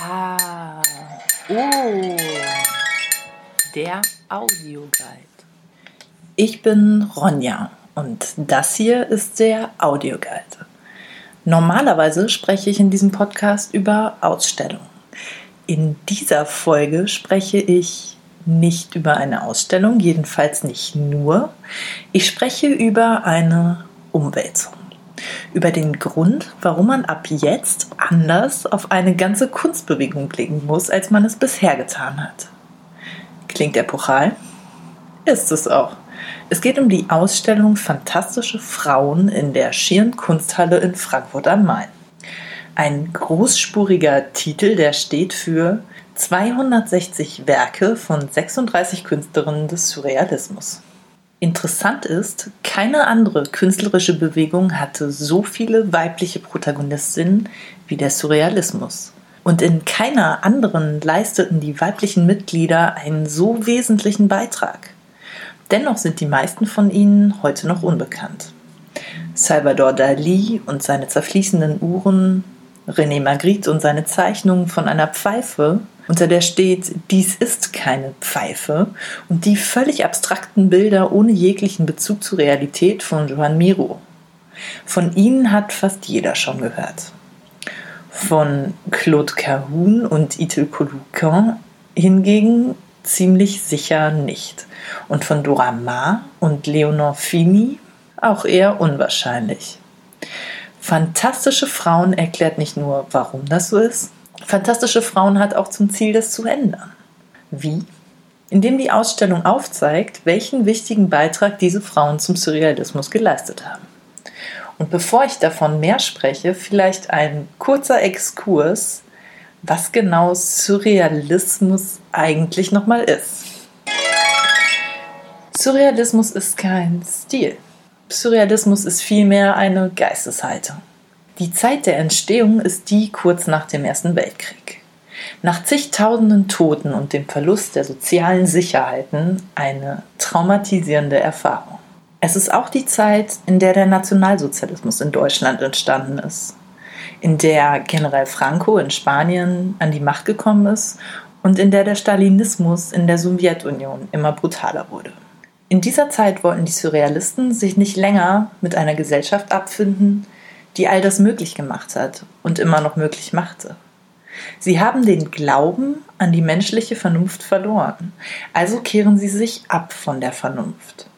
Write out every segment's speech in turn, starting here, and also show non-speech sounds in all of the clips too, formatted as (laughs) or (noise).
Ah, oh, der Audioguide. Ich bin Ronja und das hier ist der Audioguide. Normalerweise spreche ich in diesem Podcast über Ausstellungen. In dieser Folge spreche ich nicht über eine Ausstellung, jedenfalls nicht nur. Ich spreche über eine Umwälzung über den Grund, warum man ab jetzt anders auf eine ganze Kunstbewegung blicken muss, als man es bisher getan hat. Klingt epochal? Ist es auch. Es geht um die Ausstellung Fantastische Frauen in der Schieren Kunsthalle in Frankfurt am Main. Ein großspuriger Titel, der steht für 260 Werke von 36 Künstlerinnen des Surrealismus. Interessant ist, keine andere künstlerische Bewegung hatte so viele weibliche Protagonistinnen wie der Surrealismus. Und in keiner anderen leisteten die weiblichen Mitglieder einen so wesentlichen Beitrag. Dennoch sind die meisten von ihnen heute noch unbekannt. Salvador Dali und seine zerfließenden Uhren, René Magritte und seine Zeichnungen von einer Pfeife unter der steht, dies ist keine Pfeife und die völlig abstrakten Bilder ohne jeglichen Bezug zur Realität von Joan Miro. Von ihnen hat fast jeder schon gehört. Von Claude Cahun und Itil Colucan hingegen ziemlich sicher nicht. Und von Dora Maar und Leonor Fini auch eher unwahrscheinlich. Fantastische Frauen erklärt nicht nur, warum das so ist, Fantastische Frauen hat auch zum Ziel, das zu ändern. Wie? Indem die Ausstellung aufzeigt, welchen wichtigen Beitrag diese Frauen zum Surrealismus geleistet haben. Und bevor ich davon mehr spreche, vielleicht ein kurzer Exkurs, was genau Surrealismus eigentlich nochmal ist. Surrealismus ist kein Stil. Surrealismus ist vielmehr eine Geisteshaltung. Die Zeit der Entstehung ist die kurz nach dem Ersten Weltkrieg. Nach zigtausenden Toten und dem Verlust der sozialen Sicherheiten eine traumatisierende Erfahrung. Es ist auch die Zeit, in der der Nationalsozialismus in Deutschland entstanden ist, in der General Franco in Spanien an die Macht gekommen ist und in der der Stalinismus in der Sowjetunion immer brutaler wurde. In dieser Zeit wollten die Surrealisten sich nicht länger mit einer Gesellschaft abfinden, die all das möglich gemacht hat und immer noch möglich machte. Sie haben den Glauben an die menschliche Vernunft verloren, also kehren sie sich ab von der Vernunft,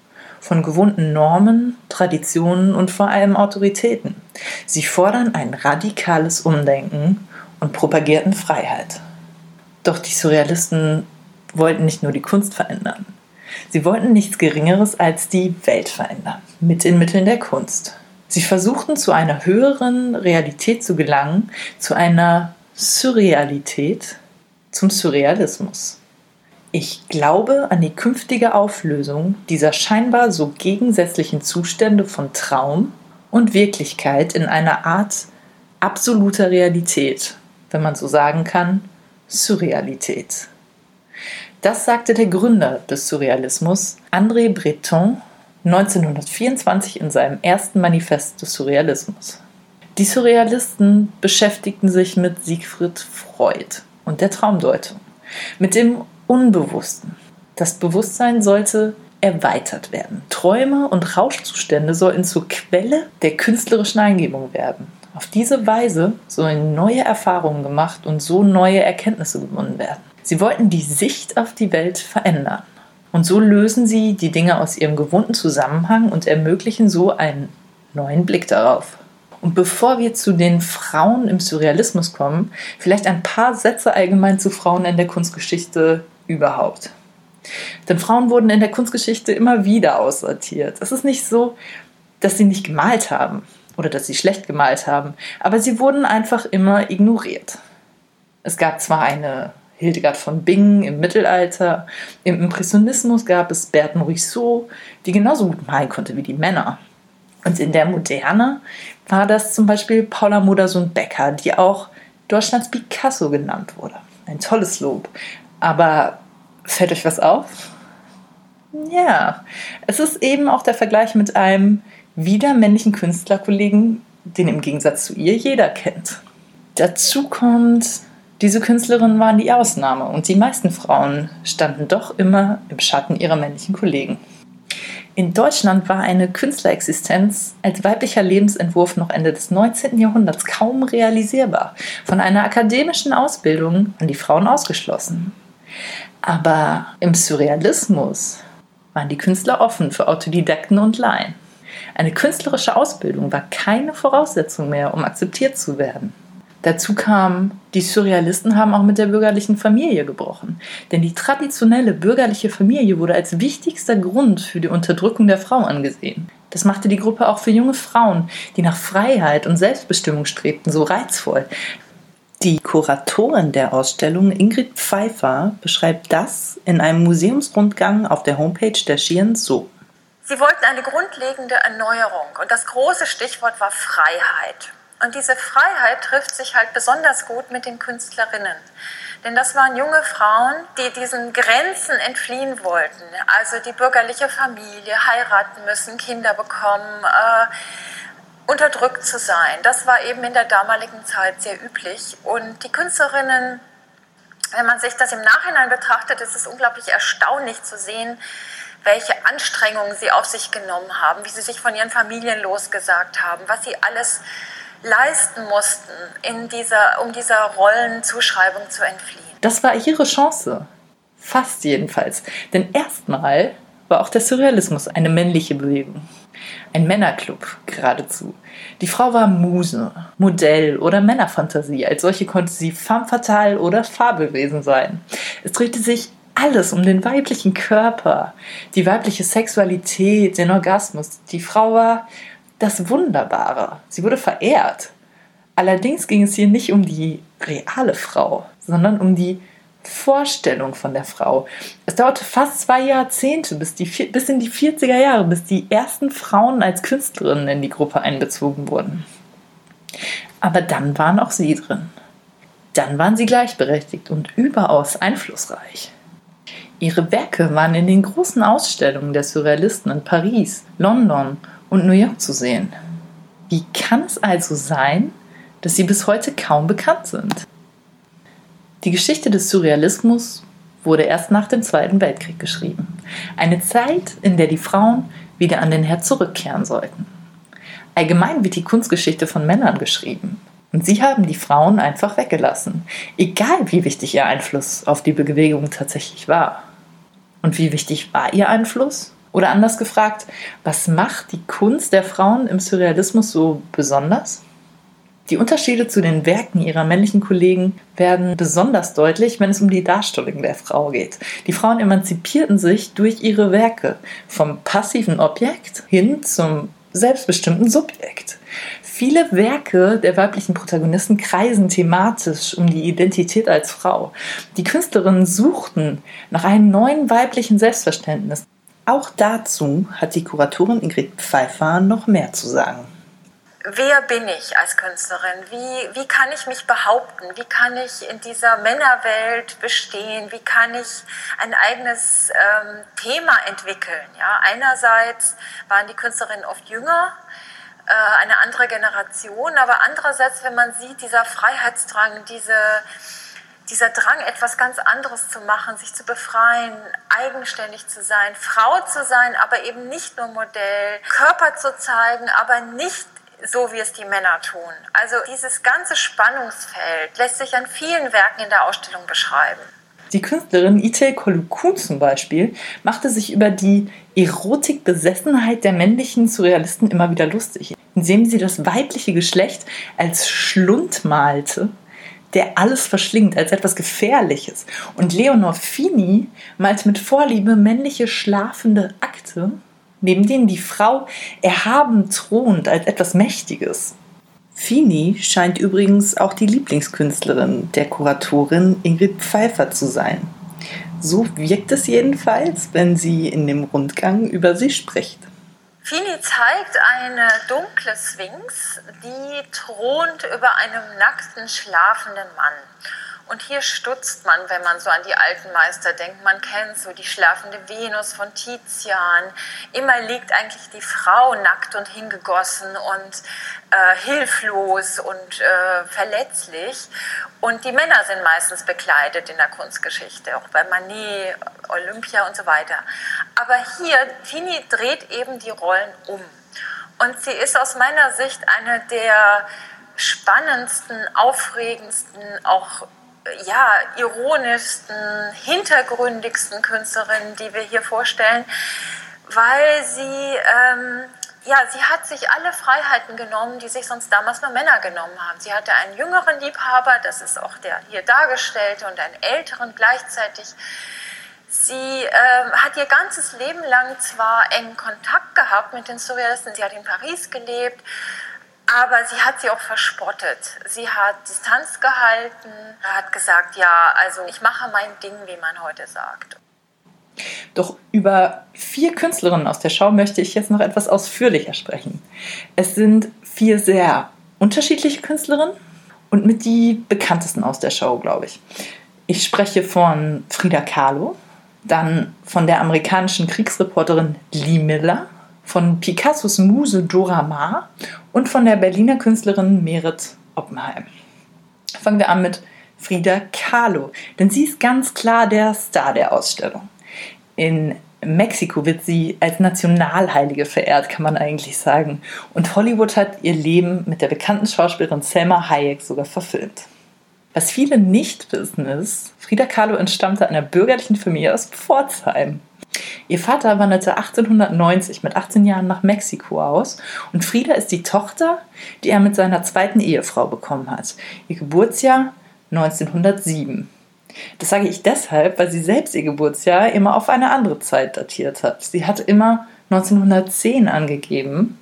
von gewohnten Normen, Traditionen und vor allem Autoritäten. Sie fordern ein radikales Umdenken und propagierten Freiheit. Doch die Surrealisten wollten nicht nur die Kunst verändern. Sie wollten nichts Geringeres als die Welt verändern, mit den Mitteln der Kunst. Sie versuchten zu einer höheren Realität zu gelangen, zu einer Surrealität, zum Surrealismus. Ich glaube an die künftige Auflösung dieser scheinbar so gegensätzlichen Zustände von Traum und Wirklichkeit in einer Art absoluter Realität, wenn man so sagen kann, Surrealität. Das sagte der Gründer des Surrealismus, André Breton, 1924 in seinem ersten Manifest des Surrealismus. Die Surrealisten beschäftigten sich mit Siegfried Freud und der Traumdeutung, mit dem Unbewussten. Das Bewusstsein sollte erweitert werden. Träume und Rauschzustände sollten zur Quelle der künstlerischen Eingebung werden. Auf diese Weise sollen neue Erfahrungen gemacht und so neue Erkenntnisse gewonnen werden. Sie wollten die Sicht auf die Welt verändern. Und so lösen sie die Dinge aus ihrem gewohnten Zusammenhang und ermöglichen so einen neuen Blick darauf. Und bevor wir zu den Frauen im Surrealismus kommen, vielleicht ein paar Sätze allgemein zu Frauen in der Kunstgeschichte überhaupt. Denn Frauen wurden in der Kunstgeschichte immer wieder aussortiert. Es ist nicht so, dass sie nicht gemalt haben oder dass sie schlecht gemalt haben, aber sie wurden einfach immer ignoriert. Es gab zwar eine Hildegard von Bingen im Mittelalter. Im Impressionismus gab es Berthe Morisot, die genauso gut malen konnte wie die Männer. Und in der Moderne war das zum Beispiel Paula Modersohn-Becker, die auch Deutschlands Picasso genannt wurde. Ein tolles Lob. Aber fällt euch was auf? Ja, es ist eben auch der Vergleich mit einem wieder männlichen Künstlerkollegen, den im Gegensatz zu ihr jeder kennt. Dazu kommt Diese Künstlerinnen waren die Ausnahme und die meisten Frauen standen doch immer im Schatten ihrer männlichen Kollegen. In Deutschland war eine Künstlerexistenz als weiblicher Lebensentwurf noch Ende des 19. Jahrhunderts kaum realisierbar. Von einer akademischen Ausbildung waren die Frauen ausgeschlossen. Aber im Surrealismus waren die Künstler offen für Autodidakten und Laien. Eine künstlerische Ausbildung war keine Voraussetzung mehr, um akzeptiert zu werden. Dazu kam, die Surrealisten haben auch mit der bürgerlichen Familie gebrochen. Denn die traditionelle bürgerliche Familie wurde als wichtigster Grund für die Unterdrückung der Frau angesehen. Das machte die Gruppe auch für junge Frauen, die nach Freiheit und Selbstbestimmung strebten, so reizvoll. Die Kuratorin der Ausstellung Ingrid Pfeiffer beschreibt das in einem Museumsrundgang auf der Homepage der Schieren so. Sie wollten eine grundlegende Erneuerung und das große Stichwort war Freiheit. Und diese Freiheit trifft sich halt besonders gut mit den Künstlerinnen. Denn das waren junge Frauen, die diesen Grenzen entfliehen wollten. Also die bürgerliche Familie, heiraten müssen, Kinder bekommen, äh, unterdrückt zu sein. Das war eben in der damaligen Zeit sehr üblich. Und die Künstlerinnen, wenn man sich das im Nachhinein betrachtet, ist es unglaublich erstaunlich zu sehen, welche Anstrengungen sie auf sich genommen haben, wie sie sich von ihren Familien losgesagt haben, was sie alles leisten mussten, in dieser, um dieser Rollenzuschreibung zu entfliehen. Das war ihre Chance. Fast jedenfalls. Denn erstmal war auch der Surrealismus eine männliche Bewegung. Ein Männerclub geradezu. Die Frau war Muse, Modell oder Männerfantasie. Als solche konnte sie femme fatale oder Fabelwesen sein. Es drehte sich alles um den weiblichen Körper, die weibliche Sexualität, den Orgasmus. Die Frau war das Wunderbare. Sie wurde verehrt. Allerdings ging es hier nicht um die reale Frau, sondern um die Vorstellung von der Frau. Es dauerte fast zwei Jahrzehnte, bis, die, bis in die 40er Jahre, bis die ersten Frauen als Künstlerinnen in die Gruppe einbezogen wurden. Aber dann waren auch sie drin. Dann waren sie gleichberechtigt und überaus einflussreich. Ihre Werke waren in den großen Ausstellungen der Surrealisten in Paris, London und New York zu sehen. Wie kann es also sein, dass sie bis heute kaum bekannt sind? Die Geschichte des Surrealismus wurde erst nach dem Zweiten Weltkrieg geschrieben. Eine Zeit, in der die Frauen wieder an den Herd zurückkehren sollten. Allgemein wird die Kunstgeschichte von Männern geschrieben. Und sie haben die Frauen einfach weggelassen, egal wie wichtig ihr Einfluss auf die Bewegung tatsächlich war. Und wie wichtig war ihr Einfluss? Oder anders gefragt, was macht die Kunst der Frauen im Surrealismus so besonders? Die Unterschiede zu den Werken ihrer männlichen Kollegen werden besonders deutlich, wenn es um die Darstellung der Frau geht. Die Frauen emanzipierten sich durch ihre Werke vom passiven Objekt hin zum selbstbestimmten Subjekt. Viele Werke der weiblichen Protagonisten kreisen thematisch um die Identität als Frau. Die Künstlerinnen suchten nach einem neuen weiblichen Selbstverständnis. Auch dazu hat die Kuratorin Ingrid Pfeiffer noch mehr zu sagen. Wer bin ich als Künstlerin? Wie, wie kann ich mich behaupten? Wie kann ich in dieser Männerwelt bestehen? Wie kann ich ein eigenes ähm, Thema entwickeln? Ja, einerseits waren die Künstlerinnen oft jünger, äh, eine andere Generation, aber andererseits, wenn man sieht, dieser Freiheitsdrang, diese dieser Drang, etwas ganz anderes zu machen, sich zu befreien, eigenständig zu sein, Frau zu sein, aber eben nicht nur Modell, Körper zu zeigen, aber nicht so, wie es die Männer tun. Also dieses ganze Spannungsfeld lässt sich an vielen Werken in der Ausstellung beschreiben. Die Künstlerin Ite Kolukun zum Beispiel machte sich über die Erotikbesessenheit der männlichen Surrealisten immer wieder lustig, indem sie das weibliche Geschlecht als Schlund malte der alles verschlingt, als etwas Gefährliches. Und Leonor Fini malt mit Vorliebe männliche schlafende Akte, neben denen die Frau erhaben thront als etwas Mächtiges. Fini scheint übrigens auch die Lieblingskünstlerin der Kuratorin Ingrid Pfeiffer zu sein. So wirkt es jedenfalls, wenn sie in dem Rundgang über sie spricht. Fini zeigt eine dunkle Sphinx, die thront über einem nackten, schlafenden Mann. Und hier stutzt man, wenn man so an die alten Meister denkt. Man kennt so die schlafende Venus von Tizian. Immer liegt eigentlich die Frau nackt und hingegossen und äh, hilflos und äh, verletzlich. Und die Männer sind meistens bekleidet in der Kunstgeschichte, auch bei Manet, Olympia und so weiter. Aber hier, Fini dreht eben die Rollen um. Und sie ist aus meiner Sicht eine der spannendsten, aufregendsten, auch ja, ironischsten, hintergründigsten Künstlerinnen, die wir hier vorstellen, weil sie, ähm, ja, sie hat sich alle Freiheiten genommen, die sich sonst damals nur Männer genommen haben. Sie hatte einen jüngeren Liebhaber, das ist auch der hier dargestellte, und einen älteren gleichzeitig. Sie ähm, hat ihr ganzes Leben lang zwar engen Kontakt gehabt mit den Surrealisten, sie hat in Paris gelebt, aber sie hat sie auch verspottet. Sie hat Distanz gehalten, hat gesagt, ja, also ich mache mein Ding, wie man heute sagt. Doch über vier Künstlerinnen aus der Schau möchte ich jetzt noch etwas ausführlicher sprechen. Es sind vier sehr unterschiedliche Künstlerinnen und mit die bekanntesten aus der Show, glaube ich. Ich spreche von Frida Kahlo, dann von der amerikanischen Kriegsreporterin Lee Miller, von Picassos Muse Dora Maar und von der Berliner Künstlerin Merit Oppenheim. Fangen wir an mit Frida Kahlo, denn sie ist ganz klar der Star der Ausstellung. In Mexiko wird sie als Nationalheilige verehrt, kann man eigentlich sagen. Und Hollywood hat ihr Leben mit der bekannten Schauspielerin Selma Hayek sogar verfilmt. Was viele nicht wissen ist, Frida Kahlo entstammte einer bürgerlichen Familie aus Pforzheim. Ihr Vater wanderte 1890 mit 18 Jahren nach Mexiko aus und Frieda ist die Tochter, die er mit seiner zweiten Ehefrau bekommen hat. Ihr Geburtsjahr 1907. Das sage ich deshalb, weil sie selbst ihr Geburtsjahr immer auf eine andere Zeit datiert hat. Sie hat immer 1910 angegeben,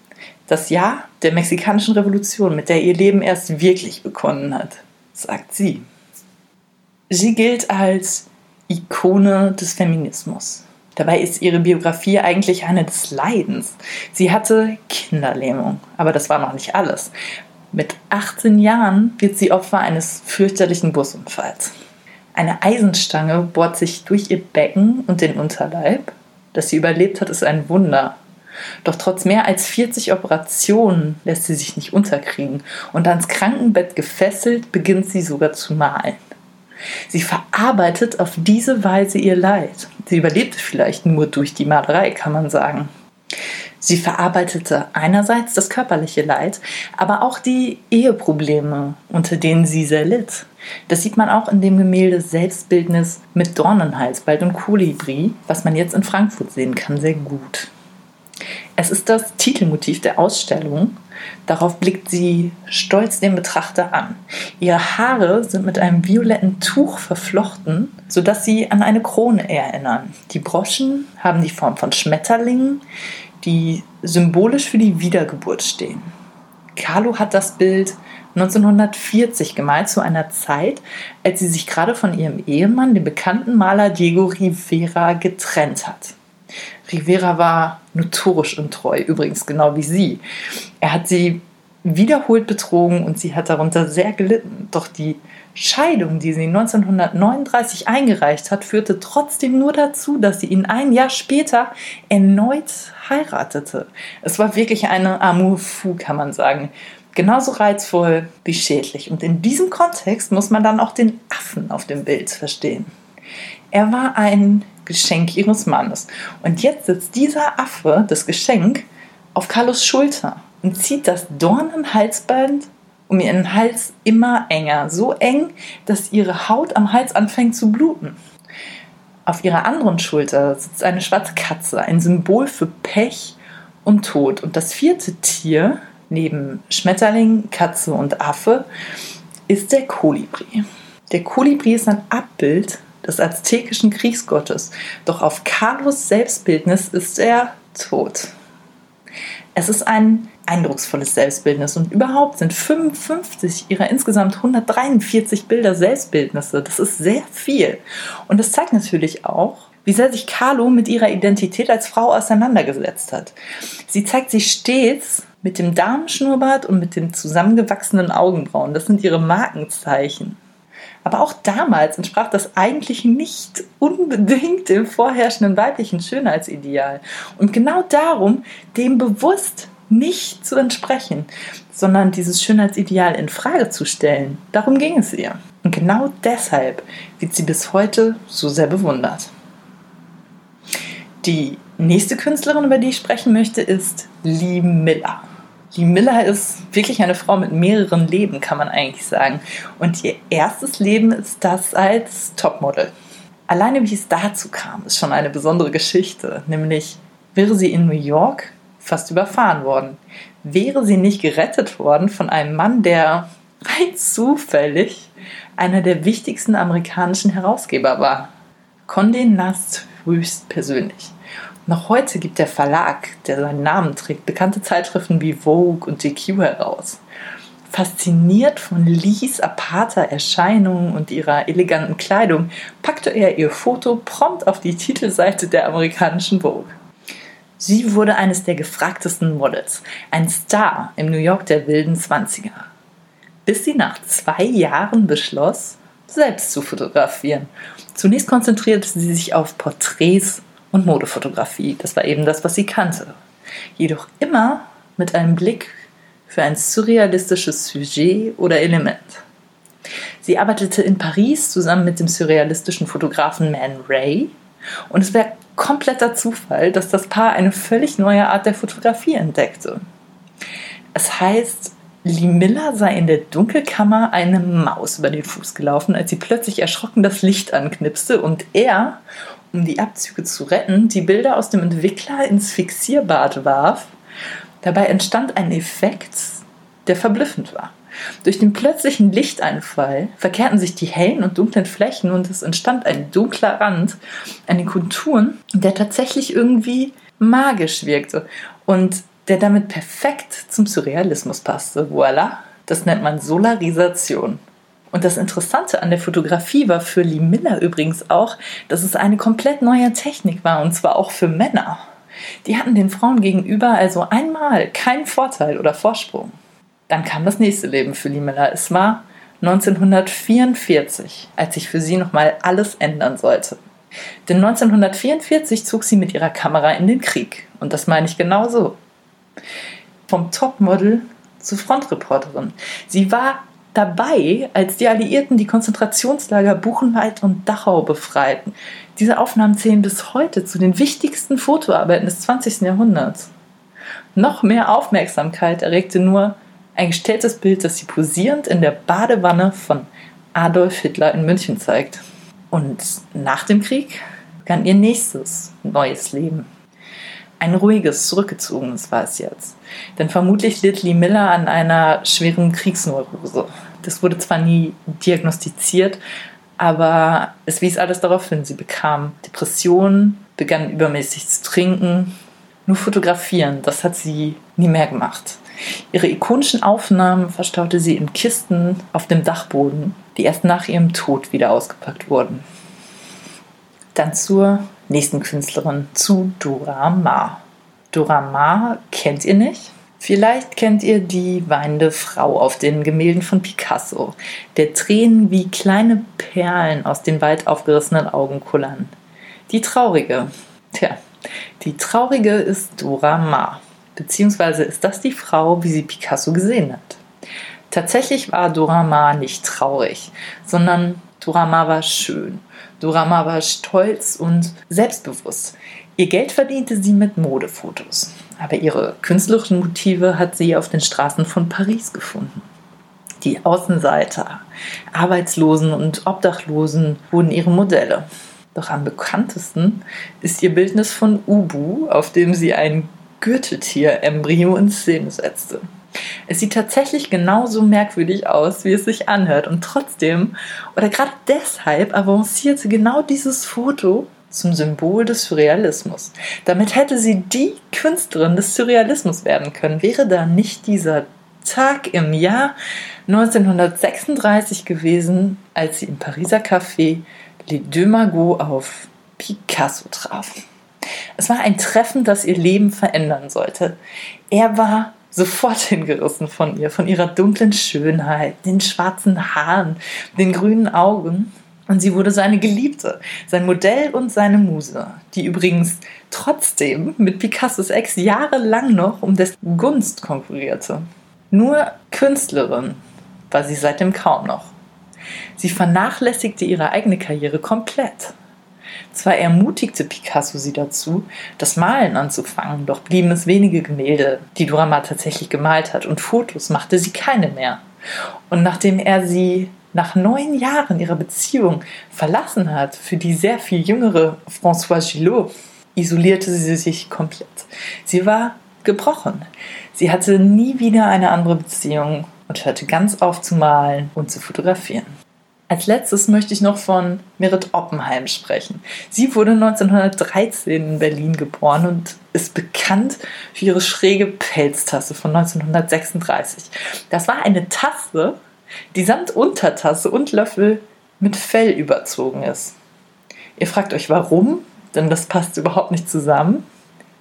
das Jahr der mexikanischen Revolution, mit der ihr Leben erst wirklich begonnen hat, sagt sie. Sie gilt als Ikone des Feminismus. Dabei ist ihre Biografie eigentlich eine des Leidens. Sie hatte Kinderlähmung, aber das war noch nicht alles. Mit 18 Jahren wird sie Opfer eines fürchterlichen Busunfalls. Eine Eisenstange bohrt sich durch ihr Becken und den Unterleib. Dass sie überlebt hat, ist ein Wunder. Doch trotz mehr als 40 Operationen lässt sie sich nicht unterkriegen und ans Krankenbett gefesselt beginnt sie sogar zu malen. Sie verarbeitet auf diese Weise ihr Leid. Sie überlebte vielleicht nur durch die Malerei, kann man sagen. Sie verarbeitete einerseits das körperliche Leid, aber auch die Eheprobleme, unter denen sie sehr litt. Das sieht man auch in dem Gemälde Selbstbildnis mit Dornenhalsbald und Kolibri, was man jetzt in Frankfurt sehen kann, sehr gut. Es ist das Titelmotiv der Ausstellung. Darauf blickt sie stolz den Betrachter an. Ihre Haare sind mit einem violetten Tuch verflochten, sodass sie an eine Krone erinnern. Die Broschen haben die Form von Schmetterlingen, die symbolisch für die Wiedergeburt stehen. Carlo hat das Bild 1940 gemalt, zu einer Zeit, als sie sich gerade von ihrem Ehemann, dem bekannten Maler Diego Rivera, getrennt hat. Rivera war notorisch untreu, übrigens genau wie sie. Er hat sie wiederholt betrogen und sie hat darunter sehr gelitten. Doch die Scheidung, die sie 1939 eingereicht hat, führte trotzdem nur dazu, dass sie ihn ein Jahr später erneut heiratete. Es war wirklich eine Amour fou, kann man sagen. Genauso reizvoll wie schädlich. Und in diesem Kontext muss man dann auch den Affen auf dem Bild verstehen. Er war ein Geschenk ihres Mannes. Und jetzt sitzt dieser Affe, das Geschenk, auf Carlos Schulter und zieht das Dornenhalsband um ihren Hals immer enger. So eng, dass ihre Haut am Hals anfängt zu bluten. Auf ihrer anderen Schulter sitzt eine schwarze Katze, ein Symbol für Pech und Tod. Und das vierte Tier, neben Schmetterling, Katze und Affe, ist der Kolibri. Der Kolibri ist ein Abbild des aztekischen Kriegsgottes, doch auf Carlos Selbstbildnis ist er tot. Es ist ein eindrucksvolles Selbstbildnis und überhaupt sind 55 ihrer insgesamt 143 Bilder Selbstbildnisse. Das ist sehr viel. Und das zeigt natürlich auch, wie sehr sich Carlo mit ihrer Identität als Frau auseinandergesetzt hat. Sie zeigt sich stets mit dem Damenschnurrbart und mit den zusammengewachsenen Augenbrauen. Das sind ihre Markenzeichen. Aber auch damals entsprach das eigentlich nicht unbedingt dem vorherrschenden weiblichen Schönheitsideal. Und genau darum, dem bewusst nicht zu entsprechen, sondern dieses Schönheitsideal in Frage zu stellen, darum ging es ihr. Und genau deshalb wird sie bis heute so sehr bewundert. Die nächste Künstlerin, über die ich sprechen möchte, ist Lee Miller. Lee Miller ist wirklich eine Frau mit mehreren Leben, kann man eigentlich sagen. Und ihr erstes Leben ist das als Topmodel. Alleine wie es dazu kam, ist schon eine besondere Geschichte. Nämlich wäre sie in New York fast überfahren worden. Wäre sie nicht gerettet worden von einem Mann, der rein zufällig einer der wichtigsten amerikanischen Herausgeber war. Condé Nast höchstpersönlich. Noch heute gibt der Verlag, der seinen Namen trägt, bekannte Zeitschriften wie Vogue und GQ heraus. Fasziniert von Lees aparter Erscheinung und ihrer eleganten Kleidung, packte er ihr Foto prompt auf die Titelseite der amerikanischen Vogue. Sie wurde eines der gefragtesten Models, ein Star im New York der wilden Zwanziger. Bis sie nach zwei Jahren beschloss, selbst zu fotografieren. Zunächst konzentrierte sie sich auf Porträts und Modefotografie. Das war eben das, was sie kannte. Jedoch immer mit einem Blick für ein surrealistisches Sujet oder Element. Sie arbeitete in Paris zusammen mit dem surrealistischen Fotografen Man Ray und es wäre kompletter Zufall, dass das Paar eine völlig neue Art der Fotografie entdeckte. Es heißt, Lee Miller sei in der Dunkelkammer eine Maus über den Fuß gelaufen, als sie plötzlich erschrocken das Licht anknipste und er um die Abzüge zu retten, die Bilder aus dem Entwickler ins Fixierbad warf. Dabei entstand ein Effekt, der verblüffend war. Durch den plötzlichen Lichteinfall verkehrten sich die hellen und dunklen Flächen und es entstand ein dunkler Rand an den Konturen, der tatsächlich irgendwie magisch wirkte und der damit perfekt zum Surrealismus passte. Voila! Das nennt man Solarisation. Und das Interessante an der Fotografie war für Lee Miller übrigens auch, dass es eine komplett neue Technik war, und zwar auch für Männer. Die hatten den Frauen gegenüber also einmal keinen Vorteil oder Vorsprung. Dann kam das nächste Leben für Lee Miller. Es war 1944, als sich für sie nochmal alles ändern sollte. Denn 1944 zog sie mit ihrer Kamera in den Krieg. Und das meine ich genau so. Vom Topmodel zur Frontreporterin. Sie war dabei, als die Alliierten die Konzentrationslager Buchenwald und Dachau befreiten. Diese Aufnahmen zählen bis heute zu den wichtigsten Fotoarbeiten des 20. Jahrhunderts. Noch mehr Aufmerksamkeit erregte nur ein gestelltes Bild, das sie posierend in der Badewanne von Adolf Hitler in München zeigt. Und nach dem Krieg begann ihr nächstes neues Leben. Ein ruhiges, zurückgezogenes war es jetzt. Denn vermutlich litt Lee Miller an einer schweren Kriegsneurose. Das wurde zwar nie diagnostiziert, aber es wies alles darauf hin. Sie bekam Depressionen, begann übermäßig zu trinken. Nur fotografieren, das hat sie nie mehr gemacht. Ihre ikonischen Aufnahmen verstaute sie in Kisten auf dem Dachboden, die erst nach ihrem Tod wieder ausgepackt wurden. Dann zur nächsten Künstlerin, zu Dora Maar. Dora Maar kennt ihr nicht? Vielleicht kennt ihr die weinende Frau auf den Gemälden von Picasso, der Tränen wie kleine Perlen aus den weit aufgerissenen Augen kullern. Die Traurige. Tja, die Traurige ist Dora Maar. Beziehungsweise ist das die Frau, wie sie Picasso gesehen hat. Tatsächlich war Dora Maar nicht traurig, sondern Dora Maar war schön. Dora Maar war stolz und selbstbewusst. Ihr Geld verdiente sie mit Modefotos. Aber ihre künstlerischen Motive hat sie auf den Straßen von Paris gefunden. Die Außenseiter, Arbeitslosen und Obdachlosen wurden ihre Modelle. Doch am bekanntesten ist ihr Bildnis von Ubu, auf dem sie ein Gürteltier-Embryo in Szene setzte. Es sieht tatsächlich genauso merkwürdig aus, wie es sich anhört. Und trotzdem, oder gerade deshalb, avancierte genau dieses Foto zum Symbol des Surrealismus. Damit hätte sie die Künstlerin des Surrealismus werden können. Wäre da nicht dieser Tag im Jahr 1936 gewesen, als sie im Pariser Café Les Deux Magots auf Picasso traf. Es war ein Treffen, das ihr Leben verändern sollte. Er war sofort (laughs) hingerissen von ihr, von ihrer dunklen Schönheit, den schwarzen Haaren, den grünen Augen. Und sie wurde seine Geliebte, sein Modell und seine Muse, die übrigens trotzdem mit Picassos Ex jahrelang noch um dessen Gunst konkurrierte. Nur Künstlerin war sie seitdem kaum noch. Sie vernachlässigte ihre eigene Karriere komplett. Zwar ermutigte Picasso sie dazu, das Malen anzufangen, doch blieben es wenige Gemälde, die Durama tatsächlich gemalt hat, und Fotos machte sie keine mehr. Und nachdem er sie nach neun Jahren ihrer Beziehung verlassen hat für die sehr viel jüngere Françoise Gillot, isolierte sie sich komplett. Sie war gebrochen. Sie hatte nie wieder eine andere Beziehung und hörte ganz auf zu malen und zu fotografieren. Als letztes möchte ich noch von Merit Oppenheim sprechen. Sie wurde 1913 in Berlin geboren und ist bekannt für ihre schräge Pelztasse von 1936. Das war eine Tasse, die samt Untertasse und Löffel mit Fell überzogen ist. Ihr fragt euch warum, denn das passt überhaupt nicht zusammen.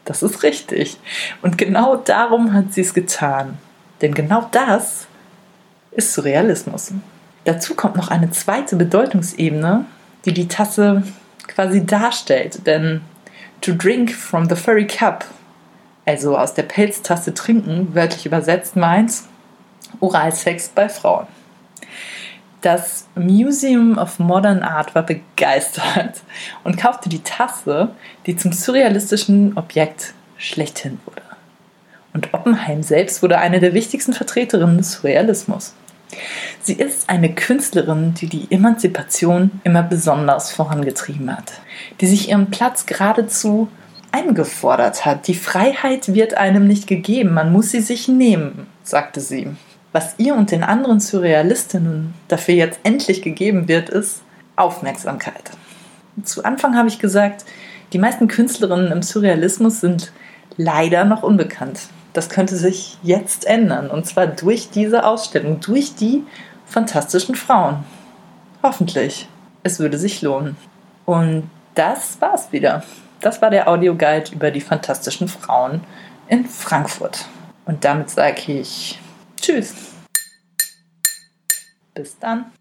Das ist richtig. Und genau darum hat sie es getan. Denn genau das ist Surrealismus. Dazu kommt noch eine zweite Bedeutungsebene, die die Tasse quasi darstellt. Denn to drink from the furry cup, also aus der Pelztasse trinken, wörtlich übersetzt meint Oralsex bei Frauen. Das Museum of Modern Art war begeistert und kaufte die Tasse, die zum surrealistischen Objekt schlechthin wurde. Und Oppenheim selbst wurde eine der wichtigsten Vertreterinnen des Surrealismus. Sie ist eine Künstlerin, die die Emanzipation immer besonders vorangetrieben hat, die sich ihren Platz geradezu eingefordert hat. Die Freiheit wird einem nicht gegeben, man muss sie sich nehmen, sagte sie. Was ihr und den anderen Surrealistinnen dafür jetzt endlich gegeben wird, ist Aufmerksamkeit. Zu Anfang habe ich gesagt, die meisten Künstlerinnen im Surrealismus sind leider noch unbekannt das könnte sich jetzt ändern. Und zwar durch diese Ausstellung, durch die fantastischen Frauen. Hoffentlich. Es würde sich lohnen. Und das war's wieder. Das war der Audioguide über die fantastischen Frauen in Frankfurt. Und damit sage ich Tschüss. Bis dann.